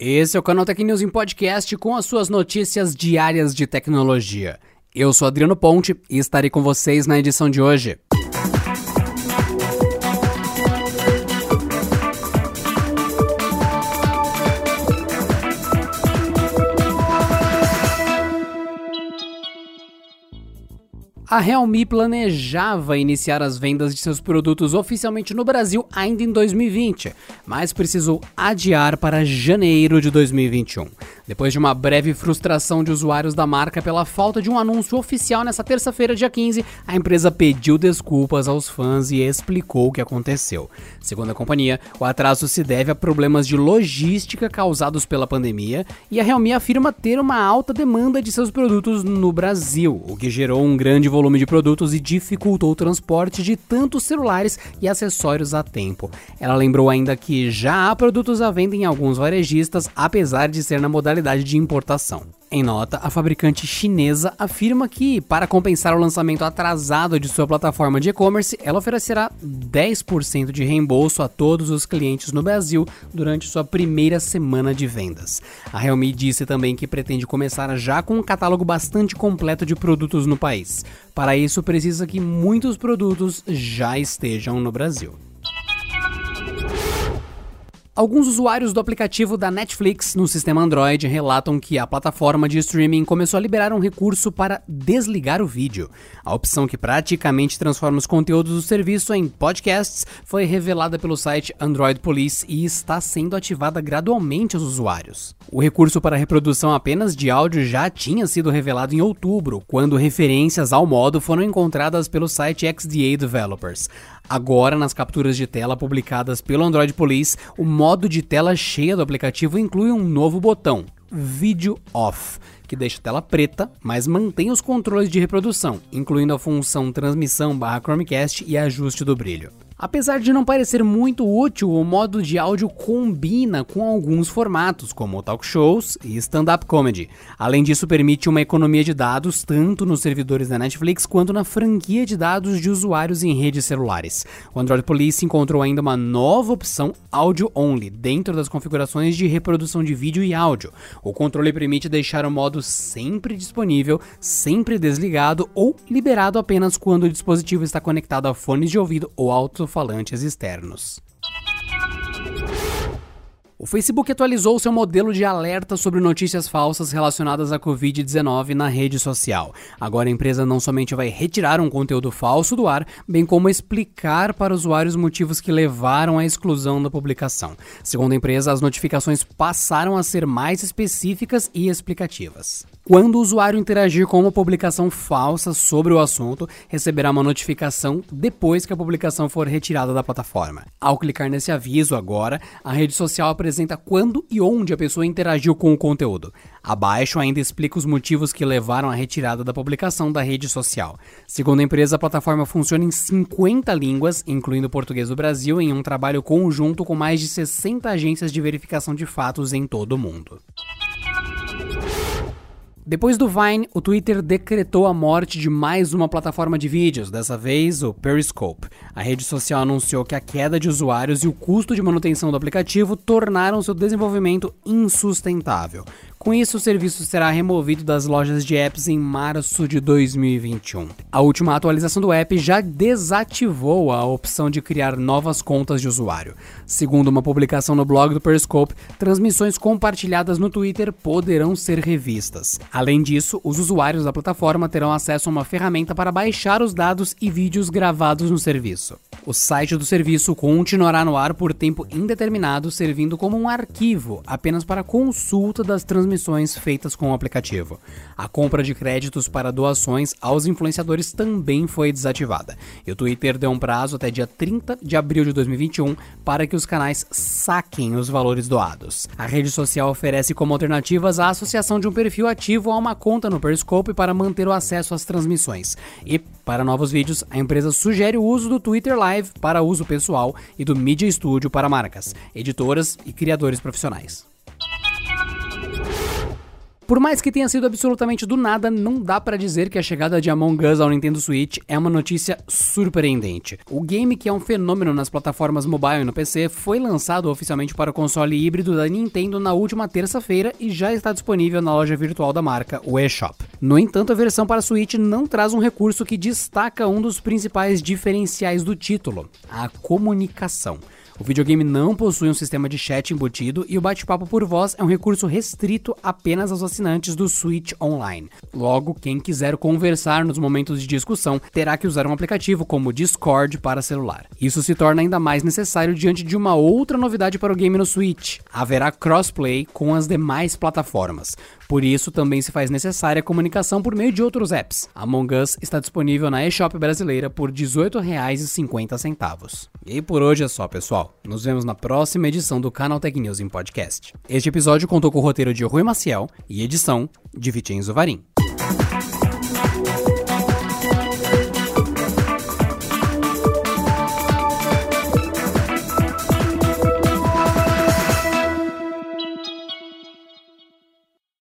Esse é o canal Tech News em podcast com as suas notícias diárias de tecnologia. Eu sou Adriano Ponte e estarei com vocês na edição de hoje. A Realme planejava iniciar as vendas de seus produtos oficialmente no Brasil ainda em 2020, mas precisou adiar para janeiro de 2021. Depois de uma breve frustração de usuários da marca pela falta de um anúncio oficial nessa terça-feira, dia 15, a empresa pediu desculpas aos fãs e explicou o que aconteceu. Segundo a companhia, o atraso se deve a problemas de logística causados pela pandemia e a Realme afirma ter uma alta demanda de seus produtos no Brasil, o que gerou um grande volume de produtos e dificultou o transporte de tantos celulares e acessórios a tempo. Ela lembrou ainda que já há produtos à venda em alguns varejistas, apesar de ser na modalidade modalidade de importação. Em nota, a fabricante chinesa afirma que, para compensar o lançamento atrasado de sua plataforma de e-commerce, ela oferecerá 10% de reembolso a todos os clientes no Brasil durante sua primeira semana de vendas. A Realme disse também que pretende começar já com um catálogo bastante completo de produtos no país. Para isso, precisa que muitos produtos já estejam no Brasil. Alguns usuários do aplicativo da Netflix no sistema Android relatam que a plataforma de streaming começou a liberar um recurso para desligar o vídeo. A opção que praticamente transforma os conteúdos do serviço em podcasts foi revelada pelo site Android Police e está sendo ativada gradualmente aos usuários. O recurso para reprodução apenas de áudio já tinha sido revelado em outubro, quando referências ao modo foram encontradas pelo site XDA Developers. Agora, nas capturas de tela publicadas pelo Android Police, o modo de tela cheia do aplicativo inclui um novo botão, Video Off, que deixa a tela preta, mas mantém os controles de reprodução, incluindo a função transmissão barra Chromecast e ajuste do brilho. Apesar de não parecer muito útil, o modo de áudio combina com alguns formatos, como talk shows e stand-up comedy. Além disso, permite uma economia de dados tanto nos servidores da Netflix quanto na franquia de dados de usuários em redes celulares. O Android Police encontrou ainda uma nova opção Audio Only dentro das configurações de reprodução de vídeo e áudio. O controle permite deixar o modo sempre disponível, sempre desligado ou liberado apenas quando o dispositivo está conectado a fones de ouvido ou alto alto-falantes externos. O Facebook atualizou seu modelo de alerta sobre notícias falsas relacionadas à Covid-19 na rede social. Agora a empresa não somente vai retirar um conteúdo falso do ar, bem como explicar para usuários motivos que levaram à exclusão da publicação. Segundo a empresa, as notificações passaram a ser mais específicas e explicativas. Quando o usuário interagir com uma publicação falsa sobre o assunto, receberá uma notificação depois que a publicação for retirada da plataforma. Ao clicar nesse aviso agora, a rede social apresenta quando e onde a pessoa interagiu com o conteúdo. Abaixo ainda explica os motivos que levaram à retirada da publicação da rede social. Segundo a empresa, a plataforma funciona em 50 línguas, incluindo português do Brasil, em um trabalho conjunto com mais de 60 agências de verificação de fatos em todo o mundo. Depois do Vine, o Twitter decretou a morte de mais uma plataforma de vídeos, dessa vez o Periscope. A rede social anunciou que a queda de usuários e o custo de manutenção do aplicativo tornaram seu desenvolvimento insustentável. Com isso, o serviço será removido das lojas de apps em março de 2021. A última atualização do app já desativou a opção de criar novas contas de usuário. Segundo uma publicação no blog do Periscope, transmissões compartilhadas no Twitter poderão ser revistas. Além disso, os usuários da plataforma terão acesso a uma ferramenta para baixar os dados e vídeos gravados no serviço. O site do serviço continuará no ar por tempo indeterminado, servindo como um arquivo apenas para consulta das transmissões feitas com o aplicativo. A compra de créditos para doações aos influenciadores também foi desativada. E o Twitter deu um prazo até dia 30 de abril de 2021 para que os canais saquem os valores doados. A rede social oferece como alternativas a associação de um perfil ativo a uma conta no Periscope para manter o acesso às transmissões. E, para novos vídeos, a empresa sugere o uso do Twitter Live para uso pessoal e do Media Studio para marcas, editoras e criadores profissionais. Por mais que tenha sido absolutamente do nada, não dá para dizer que a chegada de Among Us ao Nintendo Switch é uma notícia surpreendente. O game, que é um fenômeno nas plataformas mobile e no PC, foi lançado oficialmente para o console híbrido da Nintendo na última terça-feira e já está disponível na loja virtual da marca, o eShop. No entanto, a versão para Switch não traz um recurso que destaca um dos principais diferenciais do título: a comunicação. O videogame não possui um sistema de chat embutido e o bate-papo por voz é um recurso restrito apenas aos assinantes do Switch Online. Logo, quem quiser conversar nos momentos de discussão terá que usar um aplicativo como Discord para celular. Isso se torna ainda mais necessário diante de uma outra novidade para o game no Switch: haverá crossplay com as demais plataformas. Por isso, também se faz necessária a comunicação por meio de outros apps. Among Us está disponível na eShop brasileira por R$ 18,50. E por hoje é só, pessoal. Nos vemos na próxima edição do Canal Tech News em podcast. Este episódio contou com o roteiro de Rui Maciel e edição de Vicenzo Varim.